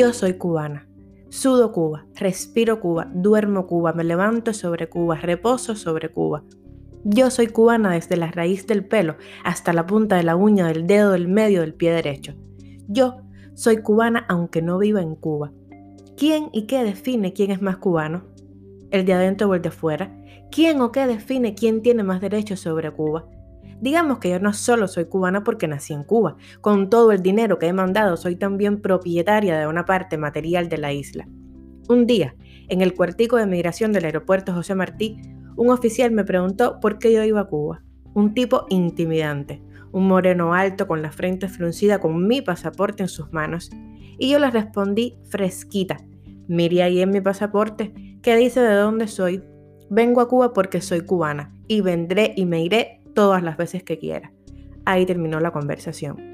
Yo soy cubana. Sudo Cuba, respiro Cuba, duermo Cuba, me levanto sobre Cuba, reposo sobre Cuba. Yo soy cubana desde la raíz del pelo hasta la punta de la uña del dedo del medio del pie derecho. Yo soy cubana aunque no viva en Cuba. ¿Quién y qué define quién es más cubano? ¿El de adentro o el de afuera? ¿Quién o qué define quién tiene más derechos sobre Cuba? Digamos que yo no solo soy cubana porque nací en Cuba, con todo el dinero que he mandado soy también propietaria de una parte material de la isla. Un día, en el cuartico de migración del aeropuerto José Martí, un oficial me preguntó por qué yo iba a Cuba. Un tipo intimidante, un moreno alto con la frente fruncida con mi pasaporte en sus manos. Y yo le respondí fresquita. Mire ahí en mi pasaporte que dice de dónde soy. Vengo a Cuba porque soy cubana y vendré y me iré todas las veces que quiera. Ahí terminó la conversación.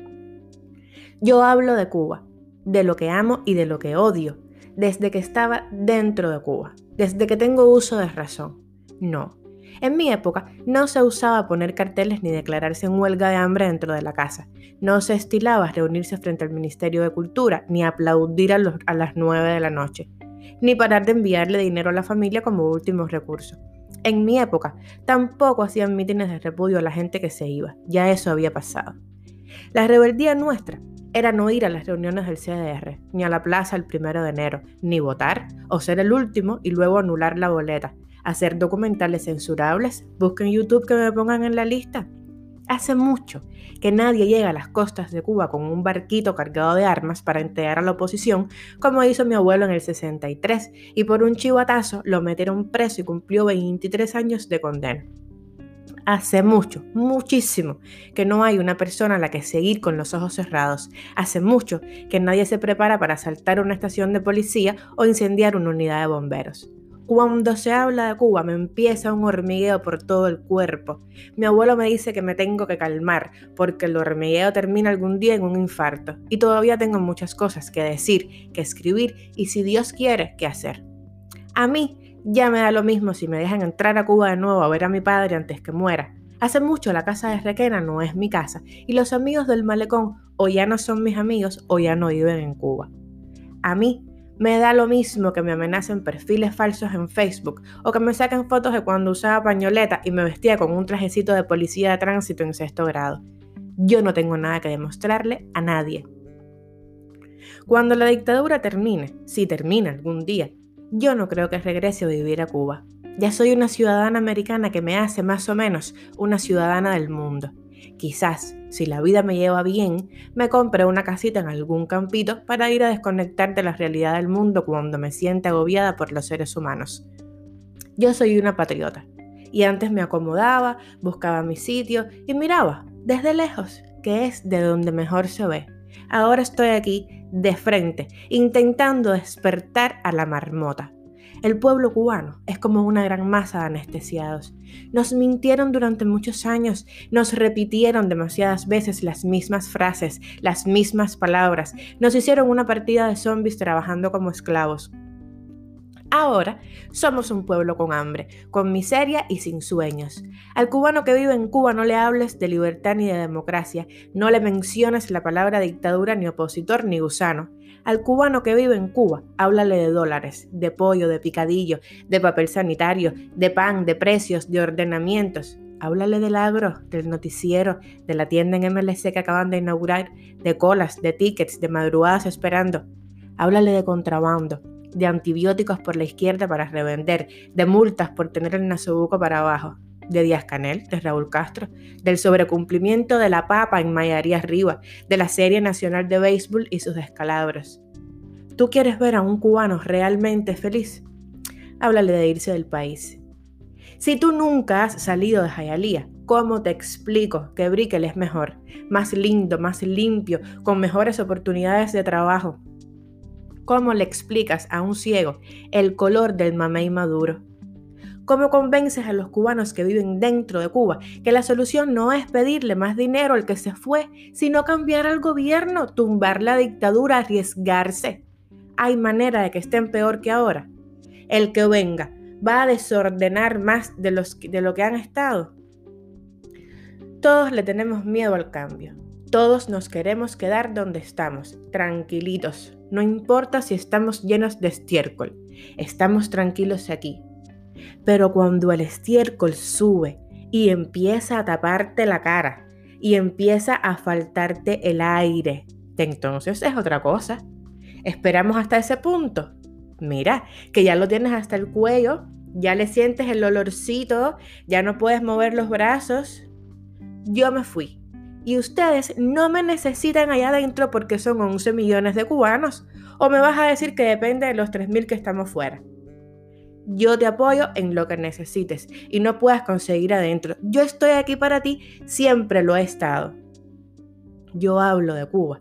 Yo hablo de Cuba, de lo que amo y de lo que odio, desde que estaba dentro de Cuba, desde que tengo uso de razón. No. En mi época no se usaba poner carteles ni declararse en huelga de hambre dentro de la casa. No se estilaba reunirse frente al Ministerio de Cultura, ni aplaudir a, las 9 de la noche, ni parar de enviarle dinero a la familia como último recurso. En mi época tampoco hacían mítines de repudio a la gente que se iba, ya eso había pasado. La rebeldía nuestra era no ir a las reuniones del CDR, ni a la plaza el primero de enero, ni votar, o ser el último y luego anular la boleta, hacer documentales censurables, busquen YouTube que me pongan en la lista. Hace mucho que nadie llega a las costas de Cuba con un barquito cargado de armas para entregar a la oposición, como hizo mi abuelo en el 63, y por un chivatazo lo metieron preso y cumplió 23 años de condena. Hace mucho, muchísimo, que no hay una persona a la que seguir con los ojos cerrados. Hace mucho que nadie se prepara para asaltar una estación de policía o incendiar una unidad de bomberos. Cuando se habla de Cuba me empieza un hormigueo por todo el cuerpo. Mi abuelo me dice que me tengo que calmar porque el hormigueo termina algún día en un infarto y todavía tengo muchas cosas que decir, que escribir y si Dios quiere, que hacer. A mí ya me da lo mismo si me dejan entrar a Cuba de nuevo a ver a mi padre antes que muera. Hace mucho la casa de Requena no es mi casa y los amigos del malecón o ya no son mis amigos o ya no viven en Cuba. A mí me da lo mismo que me amenacen perfiles falsos en Facebook o que me saquen fotos de cuando usaba pañoleta y me vestía con un trajecito de policía de tránsito en sexto grado. Yo no tengo nada que demostrarle a nadie. Cuando la dictadura termine, si termina algún día, yo no creo que regrese a vivir a Cuba. Ya soy una ciudadana americana que me hace más o menos una ciudadana del mundo. Quizás, si la vida me lleva bien, me compre una casita en algún campito para ir a desconectar de la realidad del mundo cuando me siente agobiada por los seres humanos. Yo soy una patriota, y antes me acomodaba, buscaba mi sitio y miraba, desde lejos, que es de donde mejor se ve. Ahora estoy aquí, de frente, intentando despertar a la marmota, el pueblo cubano es como una gran masa de anestesiados. Nos mintieron durante muchos años, nos repitieron demasiadas veces las mismas frases, las mismas palabras, nos hicieron una partida de zombies trabajando como esclavos. Ahora somos un pueblo con hambre, con miseria y sin sueños. Al cubano que vive en Cuba no le hables de libertad ni de democracia, no le menciones la palabra dictadura ni opositor ni gusano. Al cubano que vive en Cuba, háblale de dólares, de pollo, de picadillo, de papel sanitario, de pan, de precios, de ordenamientos. Háblale del agro, del noticiero, de la tienda en MLC que acaban de inaugurar, de colas, de tickets, de madrugadas esperando. Háblale de contrabando, de antibióticos por la izquierda para revender, de multas por tener el nasobuco para abajo, de Díaz Canel, de Raúl Castro, del sobrecumplimiento de la papa en Mayaría Arriba, de la Serie Nacional de Béisbol y sus descalabros. ¿Tú quieres ver a un cubano realmente feliz? Háblale de irse del país. Si tú nunca has salido de Jayalía, ¿cómo te explico que Brickell es mejor, más lindo, más limpio, con mejores oportunidades de trabajo? ¿Cómo le explicas a un ciego el color del mamey maduro? ¿Cómo convences a los cubanos que viven dentro de Cuba que la solución no es pedirle más dinero al que se fue, sino cambiar al gobierno, tumbar la dictadura, arriesgarse? ¿Hay manera de que estén peor que ahora? El que venga va a desordenar más de, de lo que han estado. Todos le tenemos miedo al cambio. Todos nos queremos quedar donde estamos, tranquilitos. No importa si estamos llenos de estiércol, estamos tranquilos aquí. Pero cuando el estiércol sube y empieza a taparte la cara y empieza a faltarte el aire, entonces es otra cosa. Esperamos hasta ese punto. Mira, que ya lo tienes hasta el cuello, ya le sientes el olorcito, ya no puedes mover los brazos. Yo me fui. Y ustedes no me necesitan allá adentro porque son 11 millones de cubanos. ¿O me vas a decir que depende de los 3.000 que estamos fuera? Yo te apoyo en lo que necesites y no puedas conseguir adentro. Yo estoy aquí para ti, siempre lo he estado. Yo hablo de Cuba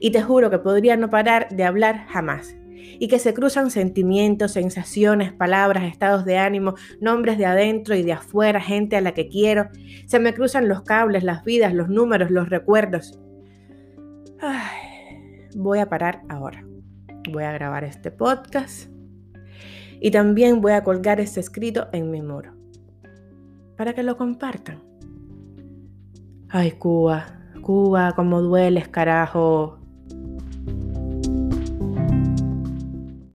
y te juro que podría no parar de hablar jamás y que se cruzan sentimientos, sensaciones, palabras, estados de ánimo, nombres de adentro y de afuera, gente a la que quiero. Se me cruzan los cables, las vidas, los números, los recuerdos. voy a parar ahora. Voy a grabar este podcast y también voy a colgar este escrito en mi muro para que lo compartan. Ay, Cuba, Cuba, cómo dueles, carajo.